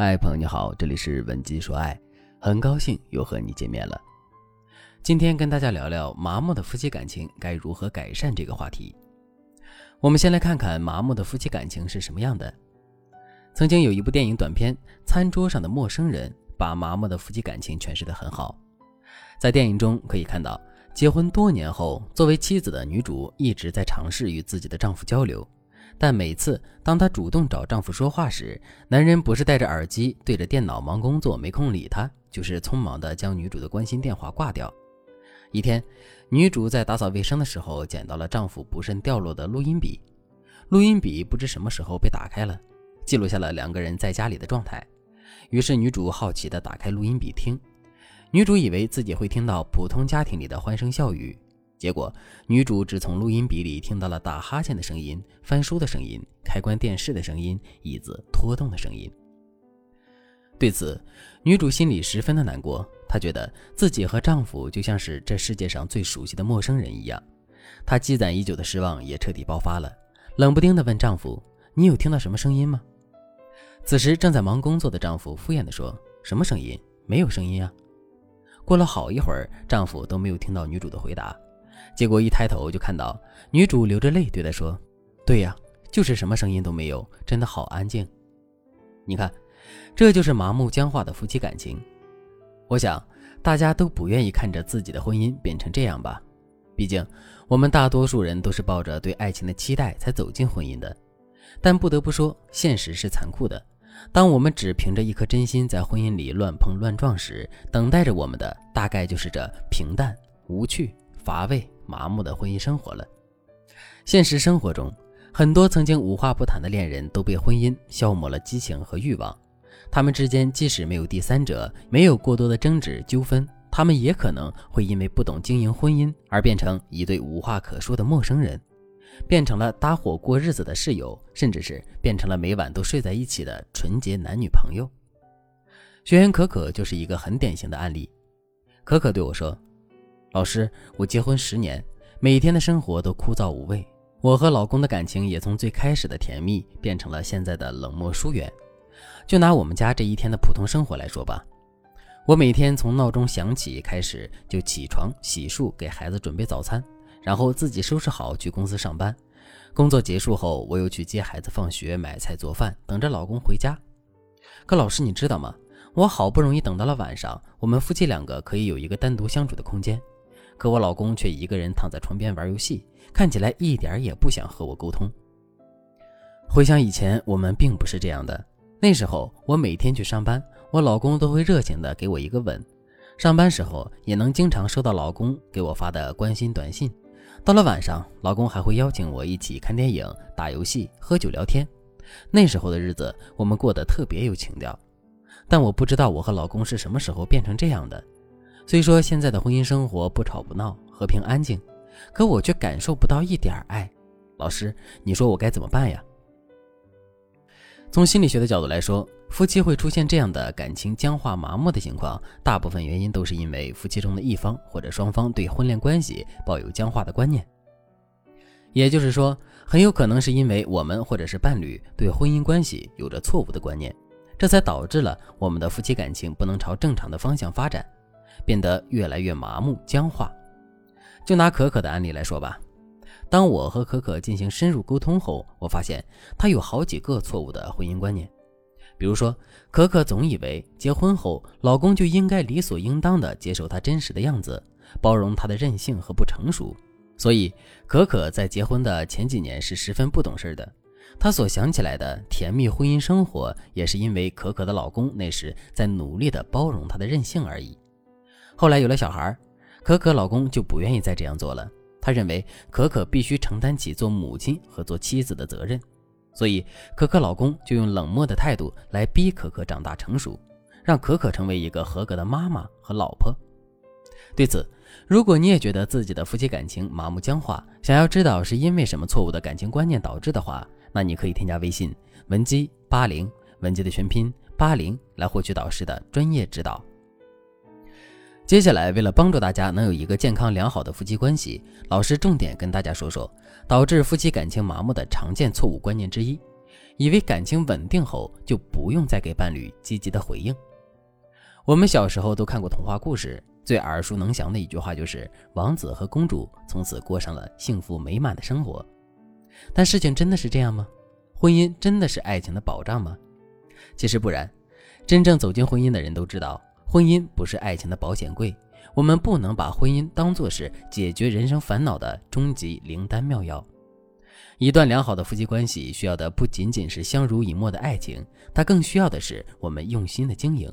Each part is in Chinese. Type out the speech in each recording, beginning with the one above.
嗨，朋友你好，这里是文姬说爱，很高兴又和你见面了。今天跟大家聊聊麻木的夫妻感情该如何改善这个话题。我们先来看看麻木的夫妻感情是什么样的。曾经有一部电影短片《餐桌上的陌生人》，把麻木的夫妻感情诠释得很好。在电影中可以看到，结婚多年后，作为妻子的女主一直在尝试与自己的丈夫交流。但每次当她主动找丈夫说话时，男人不是戴着耳机对着电脑忙工作没空理她，就是匆忙地将女主的关心电话挂掉。一天，女主在打扫卫生的时候捡到了丈夫不慎掉落的录音笔，录音笔不知什么时候被打开了，记录下了两个人在家里的状态。于是女主好奇地打开录音笔听，女主以为自己会听到普通家庭里的欢声笑语。结果，女主只从录音笔里听到了打哈欠的声音、翻书的声音、开关电视的声音、椅子拖动的声音。对此，女主心里十分的难过。她觉得自己和丈夫就像是这世界上最熟悉的陌生人一样。她积攒已久的失望也彻底爆发了，冷不丁地问丈夫：“你有听到什么声音吗？”此时正在忙工作的丈夫敷衍地说：“什么声音？没有声音啊。”过了好一会儿，丈夫都没有听到女主的回答。结果一抬头就看到女主流着泪对他说：“对呀，就是什么声音都没有，真的好安静。你看，这就是麻木僵化的夫妻感情。我想大家都不愿意看着自己的婚姻变成这样吧？毕竟我们大多数人都是抱着对爱情的期待才走进婚姻的。但不得不说，现实是残酷的。当我们只凭着一颗真心在婚姻里乱碰乱撞时，等待着我们的大概就是这平淡无趣。”乏味麻木的婚姻生活了。现实生活中，很多曾经无话不谈的恋人都被婚姻消磨了激情和欲望。他们之间即使没有第三者，没有过多的争执纠纷，他们也可能会因为不懂经营婚姻而变成一对无话可说的陌生人，变成了搭伙过日子的室友，甚至是变成了每晚都睡在一起的纯洁男女朋友。学员可可就是一个很典型的案例。可可对我说。老师，我结婚十年，每天的生活都枯燥无味。我和老公的感情也从最开始的甜蜜变成了现在的冷漠疏远。就拿我们家这一天的普通生活来说吧，我每天从闹钟响起开始就起床、洗漱、给孩子准备早餐，然后自己收拾好去公司上班。工作结束后，我又去接孩子放学、买菜做饭，等着老公回家。可老师，你知道吗？我好不容易等到了晚上，我们夫妻两个可以有一个单独相处的空间。可我老公却一个人躺在床边玩游戏，看起来一点也不想和我沟通。回想以前，我们并不是这样的。那时候我每天去上班，我老公都会热情的给我一个吻。上班时候也能经常收到老公给我发的关心短信。到了晚上，老公还会邀请我一起看电影、打游戏、喝酒聊天。那时候的日子，我们过得特别有情调。但我不知道我和老公是什么时候变成这样的。虽说现在的婚姻生活不吵不闹，和平安静，可我却感受不到一点爱。老师，你说我该怎么办呀？从心理学的角度来说，夫妻会出现这样的感情僵化、麻木的情况，大部分原因都是因为夫妻中的一方或者双方对婚恋关系抱有僵化的观念。也就是说，很有可能是因为我们或者是伴侣对婚姻关系有着错误的观念，这才导致了我们的夫妻感情不能朝正常的方向发展。变得越来越麻木僵化。就拿可可的案例来说吧，当我和可可进行深入沟通后，我发现她有好几个错误的婚姻观念。比如说，可可总以为结婚后老公就应该理所应当的接受她真实的样子，包容她的任性和不成熟。所以，可可在结婚的前几年是十分不懂事的。她所想起来的甜蜜婚姻生活，也是因为可可的老公那时在努力的包容她的任性而已。后来有了小孩，可可老公就不愿意再这样做了。他认为可可必须承担起做母亲和做妻子的责任，所以可可老公就用冷漠的态度来逼可可长大成熟，让可可成为一个合格的妈妈和老婆。对此，如果你也觉得自己的夫妻感情麻木僵化，想要知道是因为什么错误的感情观念导致的话，那你可以添加微信文姬八零，文姬的全拼八零，来获取导师的专业指导。接下来，为了帮助大家能有一个健康良好的夫妻关系，老师重点跟大家说说导致夫妻感情麻木的常见错误观念之一，以为感情稳定后就不用再给伴侣积极的回应。我们小时候都看过童话故事，最耳熟能详的一句话就是王子和公主从此过上了幸福美满的生活。但事情真的是这样吗？婚姻真的是爱情的保障吗？其实不然。真正走进婚姻的人都知道，婚姻不是爱情的保险柜。我们不能把婚姻当作是解决人生烦恼的终极灵丹妙药。一段良好的夫妻关系需要的不仅仅是相濡以沫的爱情，它更需要的是我们用心的经营。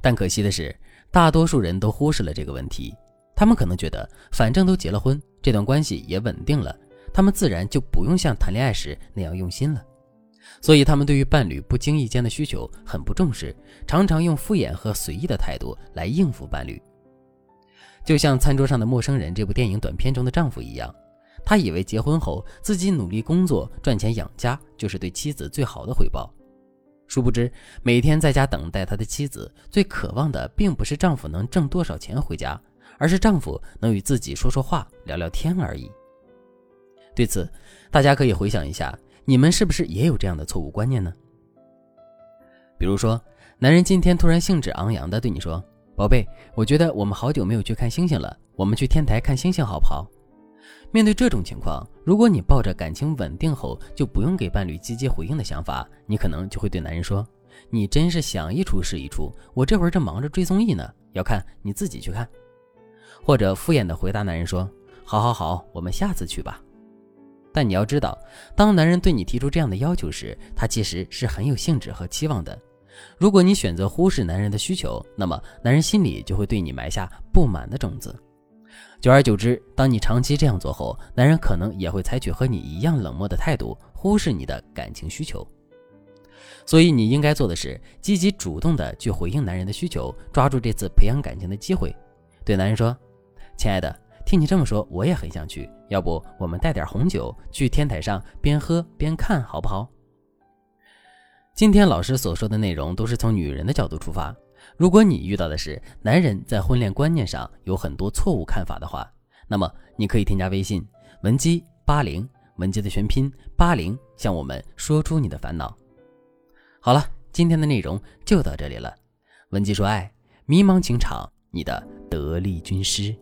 但可惜的是，大多数人都忽视了这个问题。他们可能觉得，反正都结了婚，这段关系也稳定了，他们自然就不用像谈恋爱时那样用心了。所以，他们对于伴侣不经意间的需求很不重视，常常用敷衍和随意的态度来应付伴侣。就像《餐桌上的陌生人》这部电影短片中的丈夫一样。他以为结婚后自己努力工作赚钱养家就是对妻子最好的回报，殊不知每天在家等待他的妻子最渴望的并不是丈夫能挣多少钱回家，而是丈夫能与自己说说话、聊聊天而已。对此，大家可以回想一下，你们是不是也有这样的错误观念呢？比如说，男人今天突然兴致昂扬地对你说：“宝贝，我觉得我们好久没有去看星星了，我们去天台看星星好不好？”面对这种情况，如果你抱着感情稳定后就不用给伴侣积极回应的想法，你可能就会对男人说：“你真是想一出是一出，我这会儿正忙着追综艺呢，要看你自己去看。”或者敷衍的回答男人说：“好好好，我们下次去吧。”但你要知道，当男人对你提出这样的要求时，他其实是很有兴致和期望的。如果你选择忽视男人的需求，那么男人心里就会对你埋下不满的种子。久而久之，当你长期这样做后，男人可能也会采取和你一样冷漠的态度，忽视你的感情需求。所以，你应该做的是积极主动的去回应男人的需求，抓住这次培养感情的机会。对男人说：“亲爱的，听你这么说，我也很想去。要不我们带点红酒去天台上边喝边看，好不好？”今天老师所说的内容都是从女人的角度出发。如果你遇到的是男人在婚恋观念上有很多错误看法的话，那么你可以添加微信文姬八零，文姬的全拼八零，向我们说出你的烦恼。好了，今天的内容就到这里了。文姬说爱，迷茫情场，你的得力军师。